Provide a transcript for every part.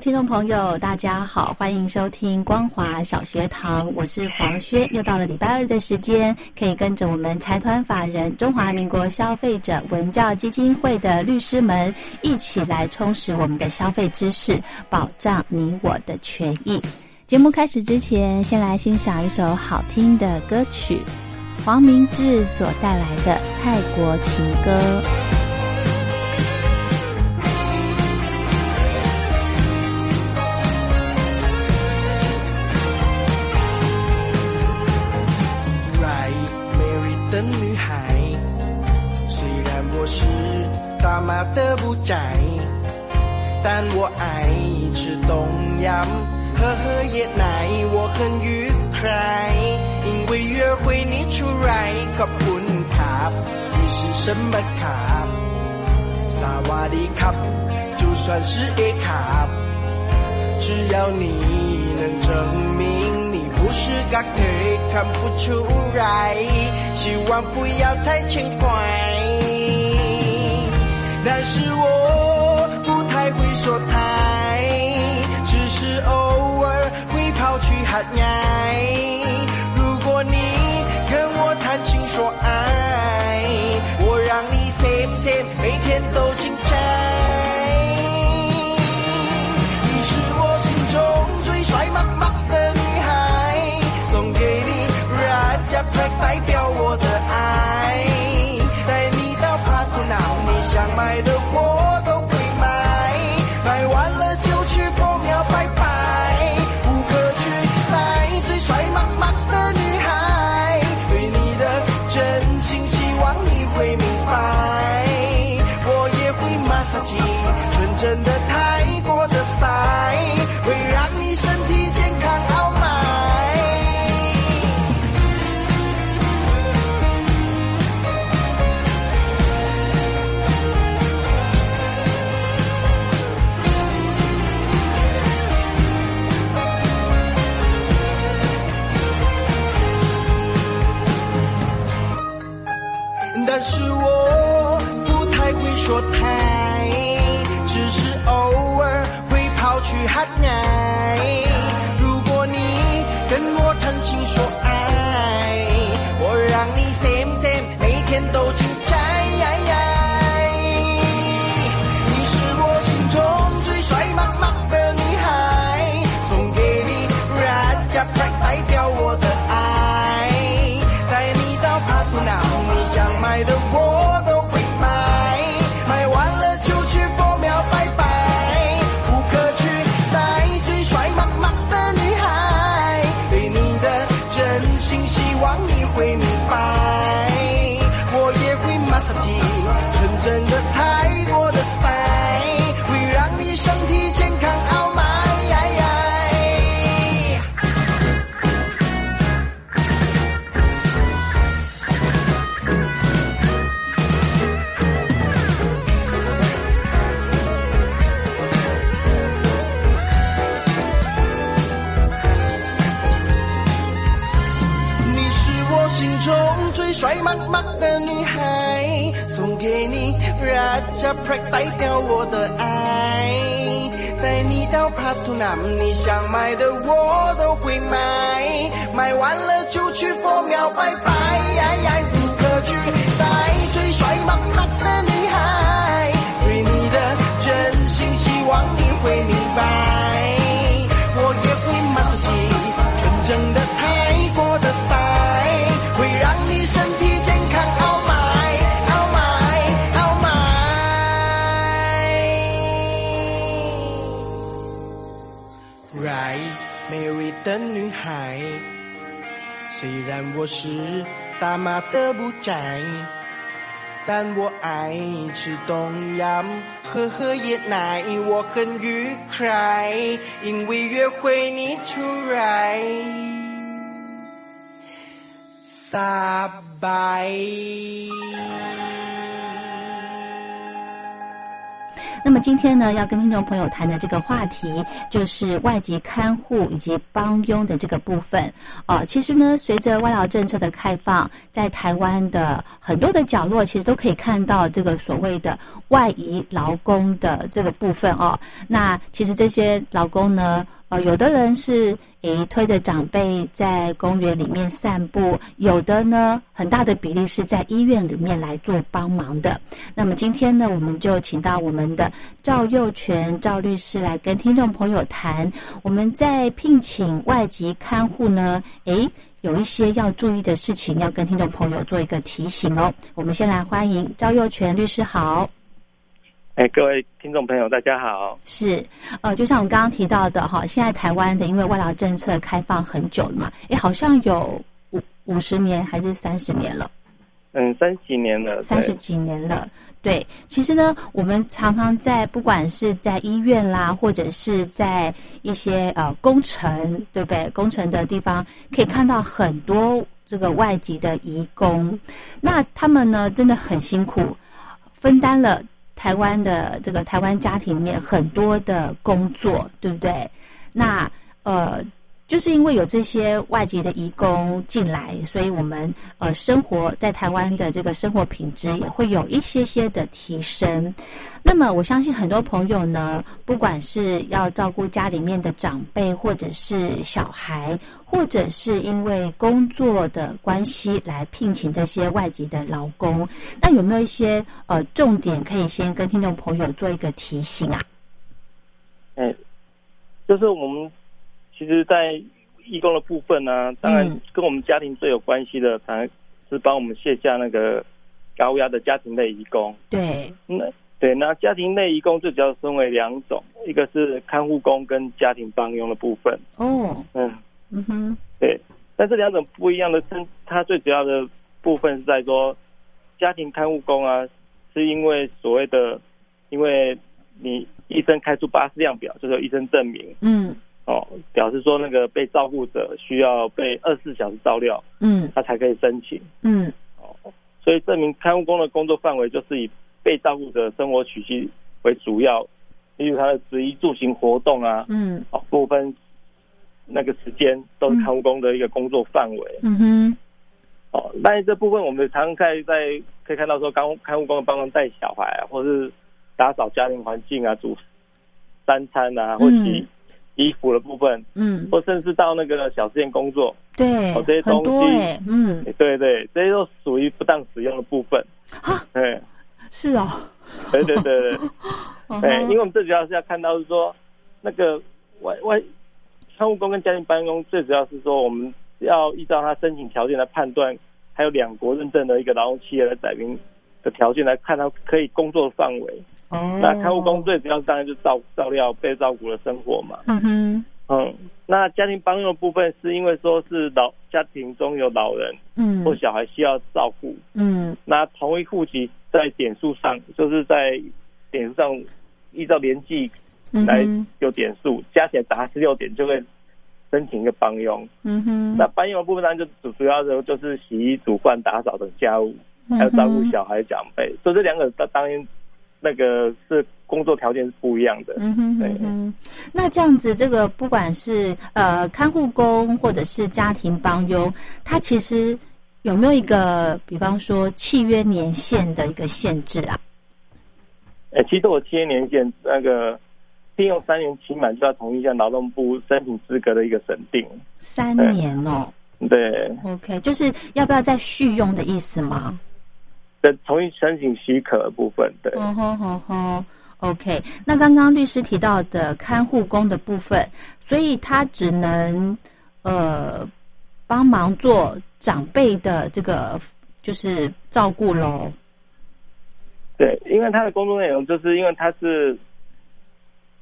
听众朋友，大家好，欢迎收听光华小学堂，我是黄轩。又到了礼拜二的时间，可以跟着我们财团法人中华民国消费者文教基金会的律师们一起来充实我们的消费知识，保障你我的权益。节目开始之前，先来欣赏一首好听的歌曲，黄明志所带来的《泰国情歌》。的不窄，但我爱吃东阳，喝喝椰奶，我很愉快。因为约会你出来，ขอบคุณครับ，你是什么卡？萨瓦迪卡，就算是 A 卡，只要你能证明你不是个腿，看不出来，希望不要太轻快。 但是我不太会说太，只是偶尔会跑去喊爱。如果你跟我谈情说爱，that break 代表我的爱，带你到帕图那你想买的我都会买，买完了就去佛庙拜拜，不可取代最帅妈妈的女孩，对你的真心希望你会明白，的女孩。虽然我是大马的不宅，但我爱吃东阳，喝喝椰奶，我很愉快，因为约会你出来，撒拜。那么今天呢，要跟听众朋友谈的这个话题，就是外籍看护以及帮佣的这个部分。哦，其实呢，随着外劳政策的开放，在台湾的很多的角落，其实都可以看到这个所谓的外移劳工的这个部分哦。那其实这些劳工呢，呃，有的人是诶推着长辈在公园里面散步，有的呢很大的比例是在医院里面来做帮忙的。那么今天呢，我们就请到我们的赵佑全赵律师来跟听众朋友谈，我们在聘请外籍看护呢，诶有一些要注意的事情，要跟听众朋友做一个提醒哦。我们先来欢迎赵佑全律师好。哎，各位听众朋友，大家好。是，呃，就像我刚刚提到的哈，现在台湾的因为外劳政策开放很久了嘛，哎，好像有五五十年还是三十年了，嗯，三十几年了，三十几年了。对，其实呢，我们常常在不管是在医院啦，或者是在一些呃工程，对不对？工程的地方可以看到很多这个外籍的移工，那他们呢真的很辛苦，分担了。台湾的这个台湾家庭里面很多的工作，对不对？那呃，就是因为有这些外籍的移工进来，所以我们呃生活在台湾的这个生活品质也会有一些些的提升。那么我相信很多朋友呢，不管是要照顾家里面的长辈，或者是小孩，或者是因为工作的关系来聘请这些外籍的劳工，那有没有一些呃重点可以先跟听众朋友做一个提醒啊？哎，就是我们其实，在义工的部分呢，当然跟我们家庭最有关系的，当然是帮我们卸下那个高压的家庭类义工。对，那。对，那家庭内移工最主要分为两种，一个是看护工跟家庭帮佣的部分。哦，嗯，嗯哼，对，但这两种不一样的，是它最主要的部分是在说，家庭看护工啊，是因为所谓的，因为你医生开出巴士量表，就是医生证明，嗯，哦，表示说那个被照顾者需要被二十四小时照料，嗯，他才可以申请，嗯，哦，所以证明看护工的工作范围就是以。被照顾者生活取需为主要，例如他的食衣住行活动啊，嗯，哦，部分那个时间都是看护工的一个工作范围，嗯哼，哦，但是这部分我们常在在可以看到说，刚看护工帮忙带小孩啊，或是打扫家庭环境啊，煮三餐啊，或洗衣服的部分，嗯，或甚至到那个小吃店工作，对，哦，这些东西，嗯，对对，这些都属于不当使用的部分，啊，对。是哦，对对对对，对，因为我们最主要是要看到是说，那个外外商务工跟家庭办公，最主要是说我们要依照他申请条件来判断，还有两国认证的一个劳动企业的载明的条件来看他可以工作的范围。哦，那看护工最主要当然就照照料被照顾的生活嘛。嗯哼，嗯，那家庭帮佣的部分是因为说是老家庭中有老人，嗯，或小孩需要照顾，嗯，那同一户籍。在点数上，就是在点数上依照年纪来有点数，加起来达十六点就会申请一个帮佣。嗯哼，那帮佣的部分当然，就主主要的就是洗衣、煮饭、打扫等家务，还有照顾小孩、长辈。所以这两个当当然那个是工作条件是不一样的。嗯哼，对。那这样子，这个不管是呃看护工或者是家庭帮佣，他其实。有没有一个，比方说契约年限的一个限制啊？哎，其实我契约年限那个聘用三年期满就要同意一下劳动部申请资格的一个审定。三年哦。对。OK，就是要不要再续用的意思吗？的同意申请许可的部分，对。哦吼吼吼，OK。那刚刚律师提到的看护工的部分，所以他只能呃。帮忙做长辈的这个就是照顾喽。对，因为他的工作内容就是因为他是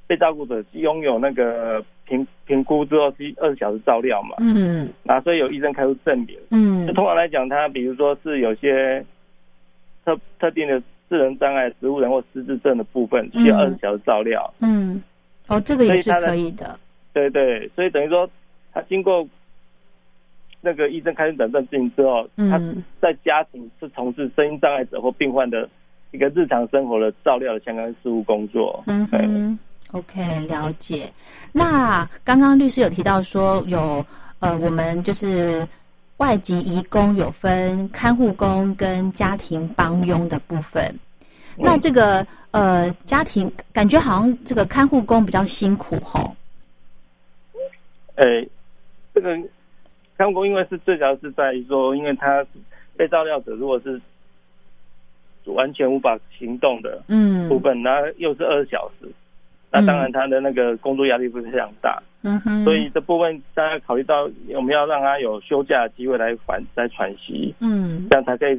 被照顾者拥有那个评评估之后是二十小时照料嘛，嗯那所以有医生开出证明。嗯那通常来讲，他比如说是有些特特定的智能障碍、植物人或失智症的部分，需要嗯二十小时照料。嗯，哦，这个也是可以的。对对，所以等于说他经过那个医生开始诊断证明之后，他嗯在家庭是从事声音障碍者或病患的一个日常生活的照料的相关事务工作。对嗯，OK，了解。那刚刚律师有提到说有呃，我们就是外籍移工有分看护工跟家庭帮佣的部分。那这个呃，家庭感觉好像这个看护工比较辛苦吼。诶，这个看护工因为是最主要是在于说，因为他被照料者如果是完全无法行动的嗯部分，那又是二十小时，那当然他的那个工作压力会非常大，嗯哼，所以这部分大家考虑到我们要让他有休假的机会来缓来喘息，嗯这样才可以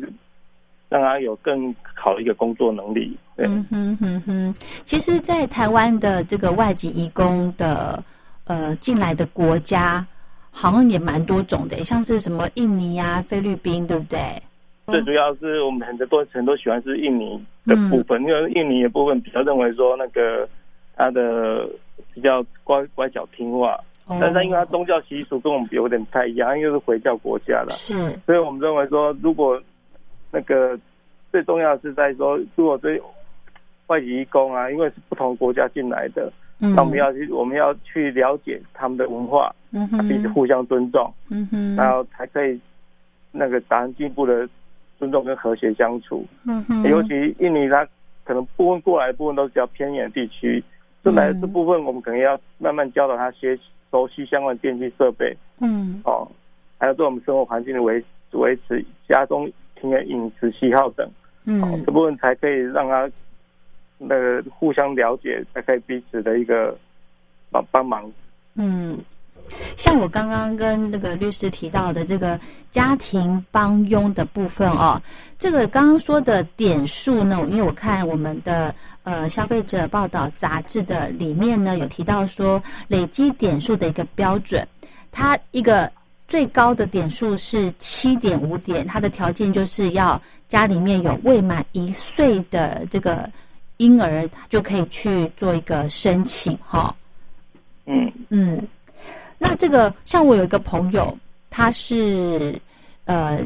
让他有更好的一个工作能力。对，嗯哼哼哼，其实，在台湾的这个外籍移工的呃进来的国家，好像也蛮多种的，像是什么印尼啊、菲律宾，对不对？最主要是我们很多很多喜欢是印尼的部分，因为印尼的部分比较认为说那个他的比较乖乖巧听话，哦。但是因为他宗教习俗跟我们有点不太一样，因为是回教国家的，是，所以我们认为说，如果那个最重要的是在说，如果对外籍义工啊，因为是不同国家进来的，嗯，那我们要去我们要去了解他们的文化，嗯哼，彼此互相尊重，嗯哼，然后才可以那个达成进一步的尊重跟和谐相处。嗯哼，尤其印尼，它可能部分过来的部分都是比较偏远地区，这来嗯。这部分我们可能要慢慢教导他学熟悉相关的电器设备。嗯。哦，还有对我们生活环境的维维持、家中庭的饮食喜好等，哦嗯这部分才可以让他那个互相了解，才可以彼此的一个帮帮忙。嗯。像我刚刚跟那个律师提到的这个家庭帮佣的部分哦，这个刚刚说的点数呢，因为我看我们的呃消费者报道杂志的里面呢有提到说累积点数的一个标准，它一个最高的点数是七点五点，它的条件就是要家里面有未满一岁的这个婴儿就可以去做一个申请哈、嗯。嗯，那这个像我有一个朋友，他是呃，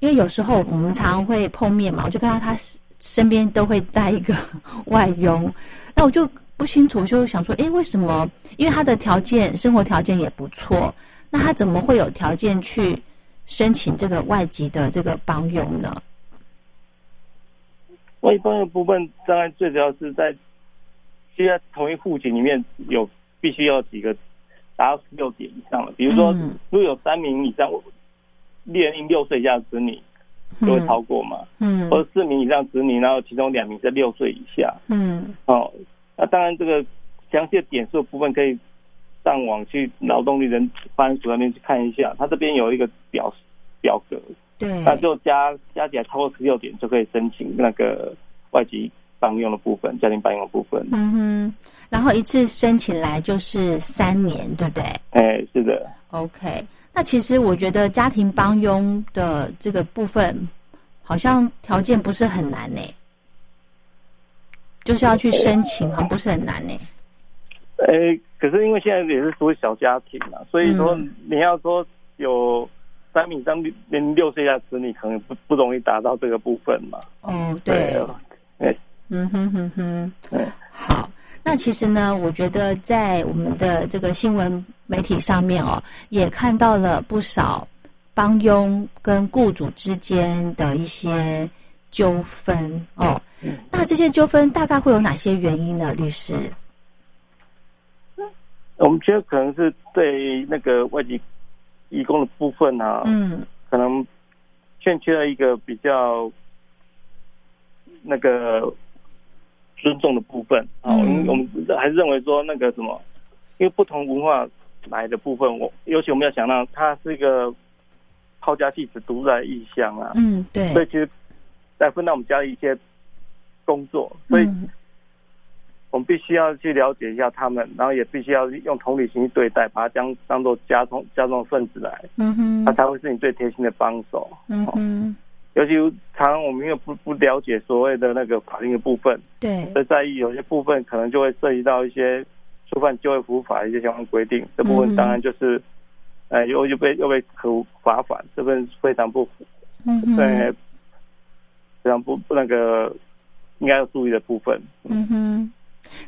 因为有时候我们常常会碰面嘛，我就看到他身边都会带一个外佣，那我就不清楚，就想说，诶，为什么？因为他的条件生活条件也不错，那他怎么会有条件去申请这个外籍的这个帮佣呢？外方的部分，当然最主要是在现在同一户籍里面有必须要几个达到十六点以上了。比如说，嗯。如果有三名以上年龄六岁以下的子女，就会超过嘛，嗯。或者四名以上子女，然后其中两名在六岁以下。嗯。哦，那当然这个详细的点数部分可以上网去劳动力人发展署那边去看一下，他这边有一个表表格，对，那就加加起来超过十六点就可以申请那个外籍帮佣的部分，家庭帮佣的部分。嗯哼，然后一次申请来就是三年，对不对？哎，是的，OK，那其实我觉得家庭帮佣的这个部分，好像条件不是很难呢，就是要去申请，好像不是很难呢。哎，可是因为现在也是属于小家庭嘛，所以说嗯你要说有三名以上连六岁以下子女，可能不不容易达到这个部分嘛。哦，对，哎，嗯哼哼哼，对，好。那其实呢，我觉得在我们的这个新闻媒体上面哦，也看到了不少帮佣跟雇主之间的一些纠纷哦。那这些纠纷大概会有哪些原因呢？律师？我们觉得可能是对那个外籍义工的部分啊，嗯可能欠缺了一个比较那个尊重的部分啊。我们还是认为说那个什么，因为不同文化来的部分，我尤其我们要想到它是一个抛家弃子、独在异乡啊，嗯，对，所以其实再分到我们家的一些工作，所以嗯。我们必须要去了解一下他们，然后也必须要用同理心去对待，把它当当做家中家中的分子来，嗯哼。他，才会是你最贴心的帮手。嗯哼，尤其常常我们因为不不了解所谓的那个法律的部分，对，所以在意有些部分可能就会涉及到一些触犯就业服务法的一些相关规定，这部嗯分当然就是，呃，又又被又被可罚款，这份非常不符，对，非常不不那个应该要注意的部分。嗯哼。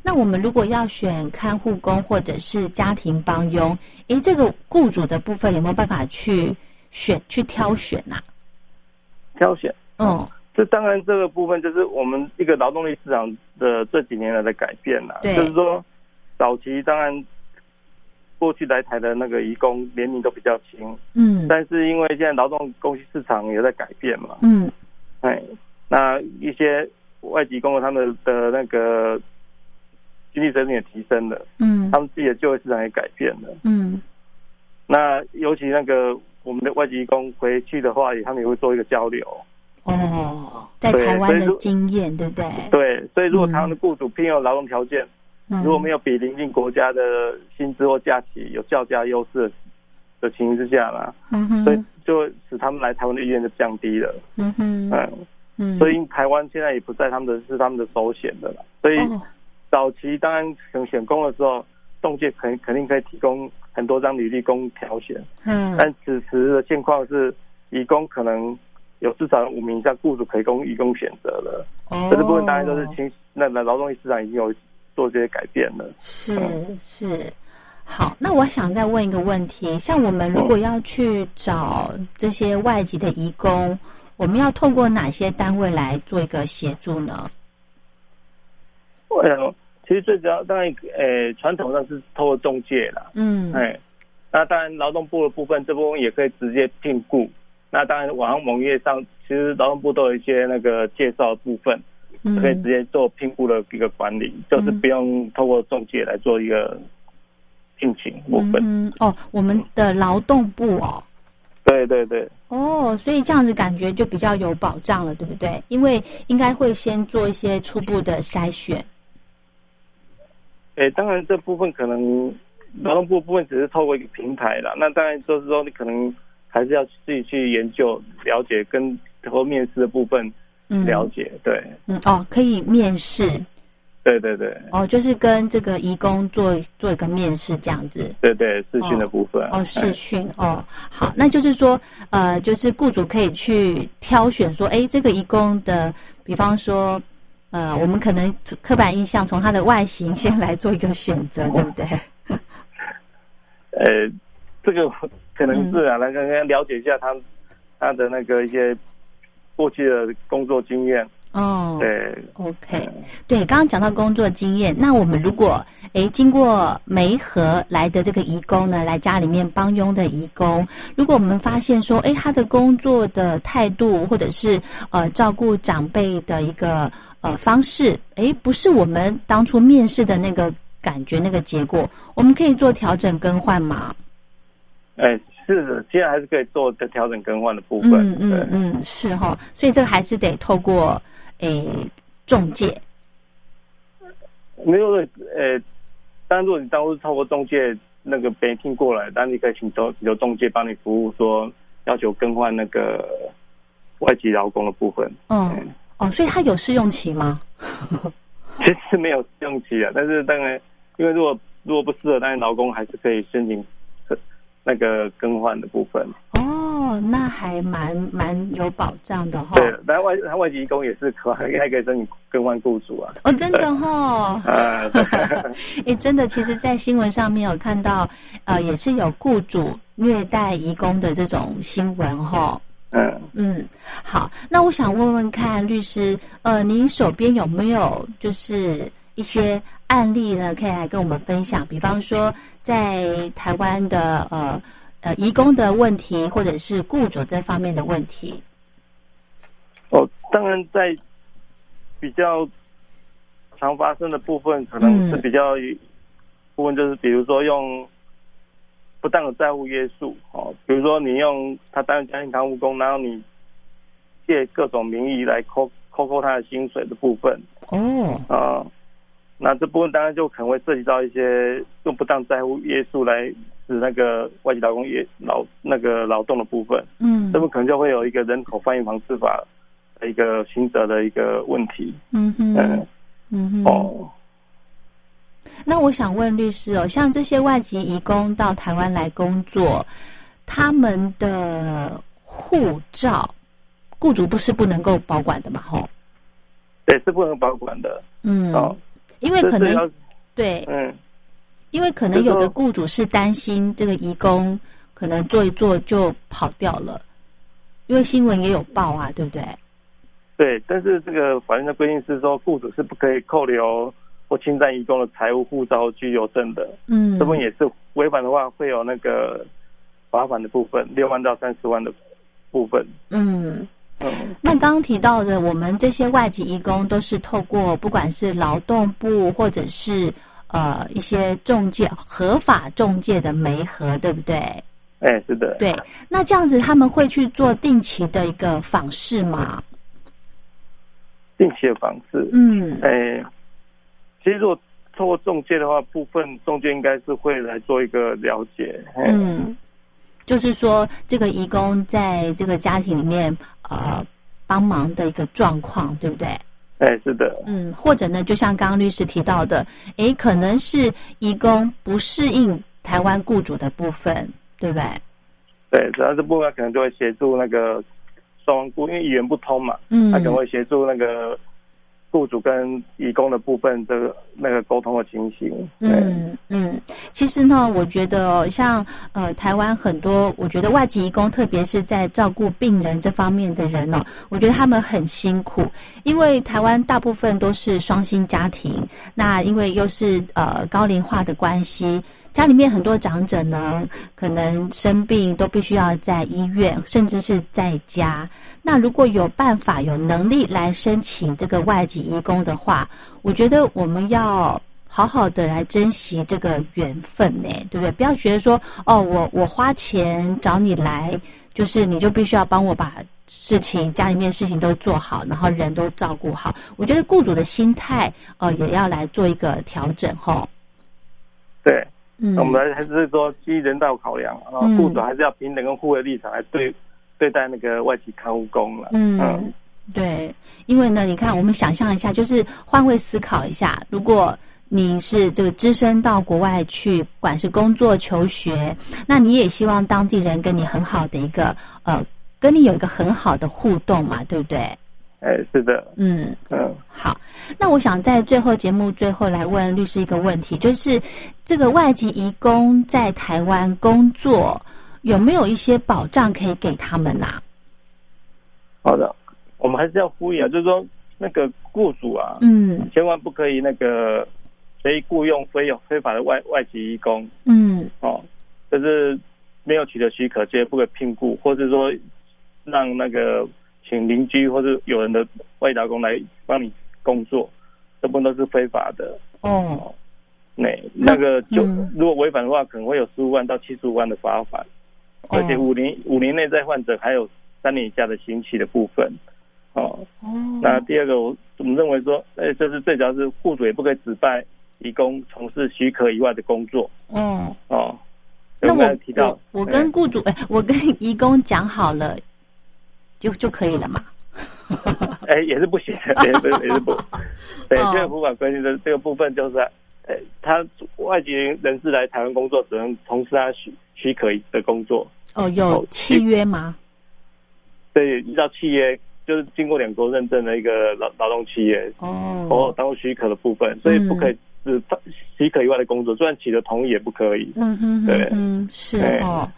那我们如果要选看护工或者是家庭帮佣，诶，这个雇主的部分有没有办法去选去挑选呐、挑选，嗯，这当然这个部分就是我们一个劳动力市场的这几年来的改变啦，对。就是说早期当然过去来台的那个移工年龄都比较轻，嗯。但是因为现在劳动供需市场也在改变嘛，嗯。哎，那一些外籍工人他们的那个经济水准也提升了，嗯。他们自己的就业市场也改变了。嗯。那尤其那个我们的外籍工回去的话，也他们也会做一个交流。哦，在对台湾的经验，对不对？对，所以如果嗯台湾的雇主聘用劳动条件，嗯如果没有比邻近国家的薪资或假期有较佳优势的的情形之下呢，嗯哼，所以就使他们来台湾的意愿就降低了。嗯哼，嗯，嗯，所以台湾现在也不在他们的是他们的首选的了。所以哦，早期当然选选工的时候，中介肯肯定可以提供很多张履历供挑选，嗯，但此时的现况是，移工可能有至少五名以上雇主可以供移工选择了。哦这个部分当然都是清那那劳动力市场已经有做这些改变了。是是。好，那我想再问一个问题，像我们如果要去找这些外籍的移工，我们要透过哪些单位来做一个协助呢？呃，其实最主要当然，呃，传统上是透过中介啦，嗯，哎，那当然劳动部的部分这部分也可以直接聘雇。那当然，网上网页上其实劳动部都有一些那个介绍的部分，嗯可以直接做聘雇的一个管理，就是不用透过中介来做一个聘请部分。嗯哦，我们的劳动部哦，对对对，哦，所以这样子感觉就比较有保障了，对不对？因为应该会先做一些初步的筛选。诶，当然这部分可能劳动部部分只是透过一个平台啦，那当然就是说你可能还是要自己去研究、了解，跟和面试的部分嗯，了解。对嗯哦，可以面试对对对哦，就是跟这个义工做做一个面试这样子。对对，试训的部分。哦，视哎讯哦，好，那就是说，呃，就是雇主可以去挑选说，哎，这个义工的，比方说，呃，我们可能刻板印象从他的外形先来做一个选择，对不对？呃，这个可能是嗯啊，来刚刚了解一下他他的那个一些过去的工作经验。哦，对，OK，对，刚刚讲到工作经验，那我们如果诶经过梅河来的这个义工呢，来家里面帮佣的义工，如果我们发现说，诶他的工作的态度或者是呃照顾长辈的一个呃方式，诶不是我们当初面试的那个感觉那个结果，我们可以做调整更换吗？哎，是的，现在还是可以做的调整更换的部分。嗯嗯嗯，是哈，所以这个还是得透过诶中介。没有呃，当然如果你当初是透过中介那个别人听过来，当然你可以请求请求中介帮你服务，说要求更换那个外籍劳工的部分。嗯嗯，哦，所以它有试用期吗？其实没有试用期啊，但是当然，因为如果如果不适合，当然劳工还是可以申请那个更换的部分。哦，那还蛮蛮有保障的哈。对，当然外他外籍工也是可还可以申请更换雇主啊。哦，真的哈。啊，对 诶，真的，其实，在新闻上面有看到，呃，也是有雇主虐待移工的这种新闻哈。嗯，嗯，好，那我想问问看，律师，呃，您手边有没有就是一些案例呢，可以来跟我们分享？比方说，在台湾的呃呃移工的问题，或者是雇主这方面的问题。哦，当然在比较常发生的部分，可能是嗯比较部分就是比如说用不当的债务约束哦，比如说你用他担任家庭看护工，然后你借各种名义来扣扣扣他的薪水的部分哦，啊、那这部分当然就可能会涉及到一些用不当债务约束来使那个外籍劳工也劳那个劳动的部分，嗯。这部分可能就会有一个人口贩运防治法的一个刑责的一个问题。嗯哼。嗯，嗯哼。哦，那我想问律师哦，像这些外籍移工到台湾来工作，他们的护照，雇主不是不能够保管的嘛？吼，对，是不能保管的。嗯，哦，因为可能对，嗯，因为可能有的雇主是担心这个移工可能做一做就跑掉了，因为新闻也有报啊，对不对？对，但是这个法律的规定是说，雇主是不可以扣留或侵占移工的财务、护照、居留证的。嗯，这部分也是违反的话，会有那个罚款的部分，六万到三十万的部分。嗯。嗯，那刚刚提到的，我们这些外籍移工都是透过不管是劳动部或者是呃一些中介合法中介的媒合，对不对？哎，是的，对，那这样子他们会去做定期的一个访视吗？定期的访视。嗯哎，其实如果透过中介的话，部分中介应该是会来做一个了解。嗯，就是说这个移工在这个家庭里面呃帮忙的一个状况，对不对？哎，是的，嗯，或者呢，就像刚刚律师提到的，哎，可能是移工不适应台湾雇主的部分，对不对？对，主要这部分可能就会协助那个双方雇，因为语言不通嘛，嗯他可能会协助那个雇主跟义工的部分这个那个沟通的情形。对，嗯嗯，其实呢，我觉得哦像呃台湾很多，我觉得外籍移工，特别是在照顾病人这方面的人哦，我觉得他们很辛苦，因为台湾大部分都是双薪家庭，那因为又是呃高龄化的关系。家里面很多长者呢，可能生病都必须要在医院，甚至是在家。那如果有办法、有能力来申请这个外籍义工的话，我觉得我们要好好的来珍惜这个缘分呢，对不对？不要觉得说，哦，我我花钱找你来，就是你就必须要帮我把事情家里面事情都做好，然后人都照顾好。我觉得雇主的心态，呃，也要来做一个调整，吼。对，嗯，那我们还是说基于人道考量，啊，嗯雇主还是要平等跟互惠立场来对对待那个外籍看护工了。嗯，对，因为呢，你看，我们想象一下，就是换位思考一下，如果你是这个只身到国外去，不管是工作、求学，那你也希望当地人跟你很好的一个呃，跟你有一个很好的互动嘛，对不对？哎，是的，嗯，嗯，好，那我想在最后节目最后来问律师一个问题，就是这个外籍移工在台湾工作有没有一些保障可以给他们呐、好的，我们还是要呼吁啊，就是说那个雇主啊，嗯。千万不可以那个随意雇佣非有非法的外外籍移工。嗯。哦，就是没有取得许可，绝对不可以聘雇，或者说让那个请邻居或者有人的外籍劳工来帮你工作，这部分都是非法的。哦。那那个就、嗯。如果违反的话，可能会有十五万到七十五万的罚款，哦。而且五年五年内再患者还有三年以下的刑期的部分。哦，哦，那第二个，我我们认为说，呃，就是最主要是雇主也不可以指派移工从事许可以外的工作。嗯，哦。那我提到？我我跟雇主哎，我跟移工讲好了，就就可以了嘛。哎、也是不行，也是也是不，对，哦这个不管规定的这个部分就是，呃，他外籍人士来台湾工作，只能从事他许许可的工作，哦，有哦契约吗？对，依照契约，就是经过两国认证的一个劳劳动契约，哦哦，当许可的部分，所以不可以是许可以外的工作，就算取得同意也不可以。嗯嗯对哼哼，是哦。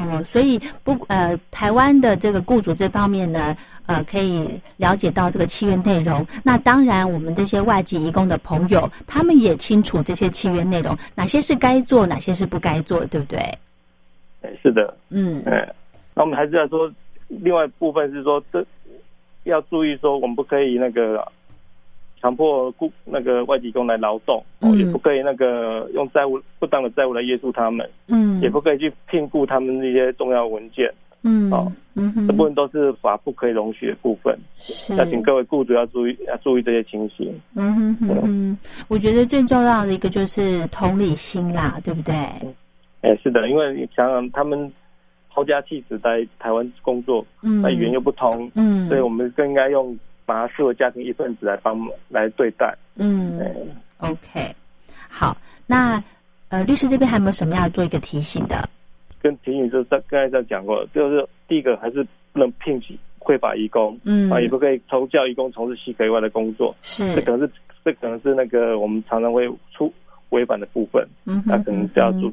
哦，所以不呃，台湾的这个雇主这方面呢，呃，可以了解到这个契约内容。那当然，我们这些外籍移工的朋友，他们也清楚这些契约内容，哪些是该做，哪些是不该做，对不对？哎是的，嗯哎，那我们还是要说，另外一部分是说，这要注意说，我们不可以那个强迫雇那个外籍工来劳动，哦，嗯也不可以那个用债务不当的债务来约束他们，嗯，也不可以去聘雇他们那些重要文件，嗯哦，嗯哼，这部分都是法不可以容许的部分，是。要请各位雇主要注意，要注意这些情形。嗯哼哼哼，我觉得最重要的一个就是同理心啦，对不对？哎，是的，因为你想想他们抛家弃子在台湾工作，嗯，那语言又不通，嗯，所以我们更应该用把他视为家庭一份子来帮来对待。嗯哎，，OK，好，那呃，律师这边还有没有什么要做一个提醒的？跟提醒就是在刚才在讲过，就是第一个还是不能聘请会法义工，嗯。啊，也不可以从教义工从事系可以外的工作，是。这，可能是这可能是那个我们常常会出违反的部分，嗯那可能就要注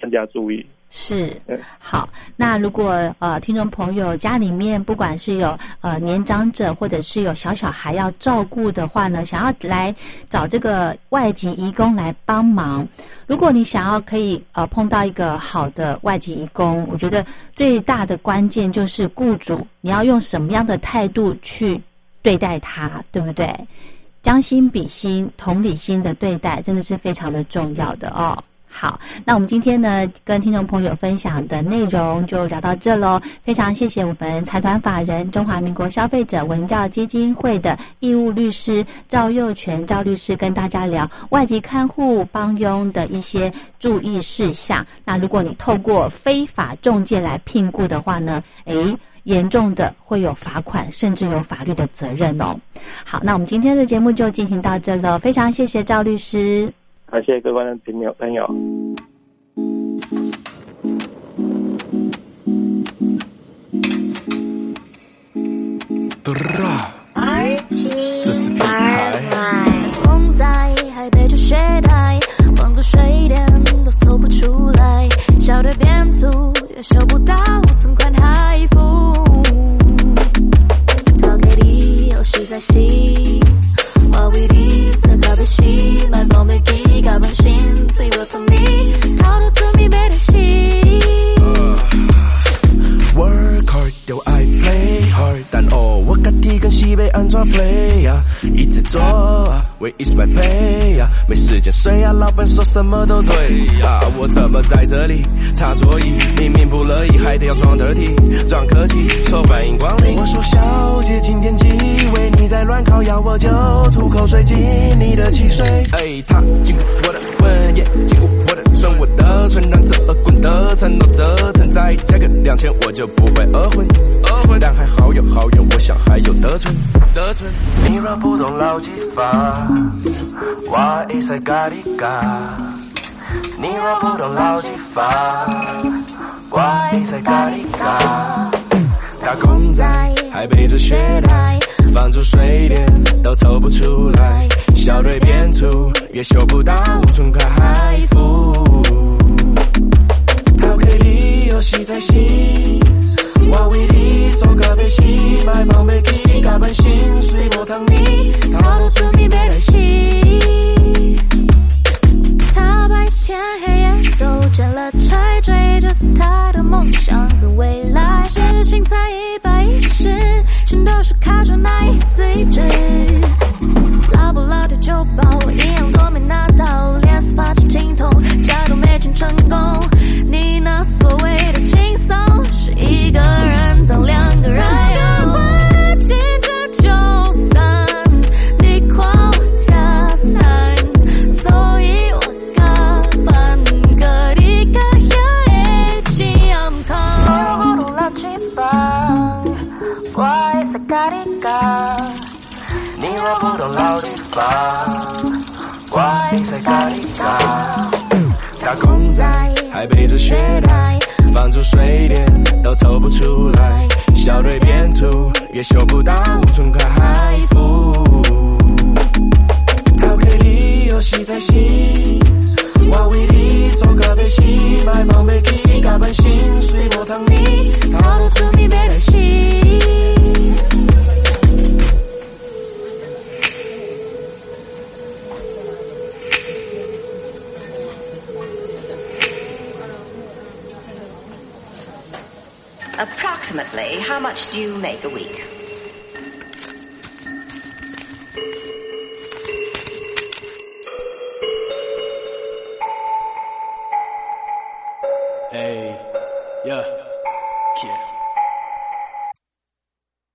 更加注意。是嗯好，那如果呃听众朋友家里面不管是有呃年长者或者是有小小孩要照顾的话呢，想要来找这个外籍移工来帮忙，如果你想要可以呃碰到一个好的外籍移工，我觉得最大的关键就是雇主你要用什么样的态度去对待他，对不对？将心比心、同理心的对待，真的是非常的重要的哦。好，那我们今天呢，跟听众朋友分享的内容就聊到这喽。非常谢谢我们财团法人中华民国消费者文教基金会的义务律师赵佑全赵律师跟大家聊外籍看护帮佣的一些注意事项。那如果你透过非法中介来聘雇的话呢，诶。严重的会有罚款，甚至有法律的责任哦。好，那我们今天的节目就进行到这了，非常谢谢赵律师。感谢各位观众朋友朋友。这是品牌。梦在海背着雪带，放逐水电都搜不出来，小队变粗也收不到存款还付。逃给你游戏在心，我为你在咖啡西买包美给搞本心，随我疼你，逃脱罪名没得心。Work hard 就爱 play hard，但哦，我个体跟西北安装 play 呀，一直做啊，Where is my pay 呀？没时间睡啊，老板说什么都对呀，我怎么在这里擦座椅？明明不乐意，还得要装 dirty，装客气，说欢迎光临。我说小姐，今天几位？你在乱烤，要我就吐口水进你的汽水。哎，他禁锢我的魂，也禁锢我的唇，我的唇让这恶棍的承诺折腾，再加个两千我就不会二婚。但还好有好友，我想还有得寸。得寸，你若不懂老技法，我一塞咖喱咖。你若不懂老技法，我一塞咖喱咖。打工仔还背着血带，放逐水电都抽不出来，小队变粗也修不到存款还懂老地方，我一塞咖喱咖。打工仔还背着血带，放逐水电都凑不出来，小队变粗也修不到存款还付。逃给理由系在心，我为你做个背心，买包美给搞本心，随我疼你，逃脱罪名没得心。Approximately, how much do you make a week?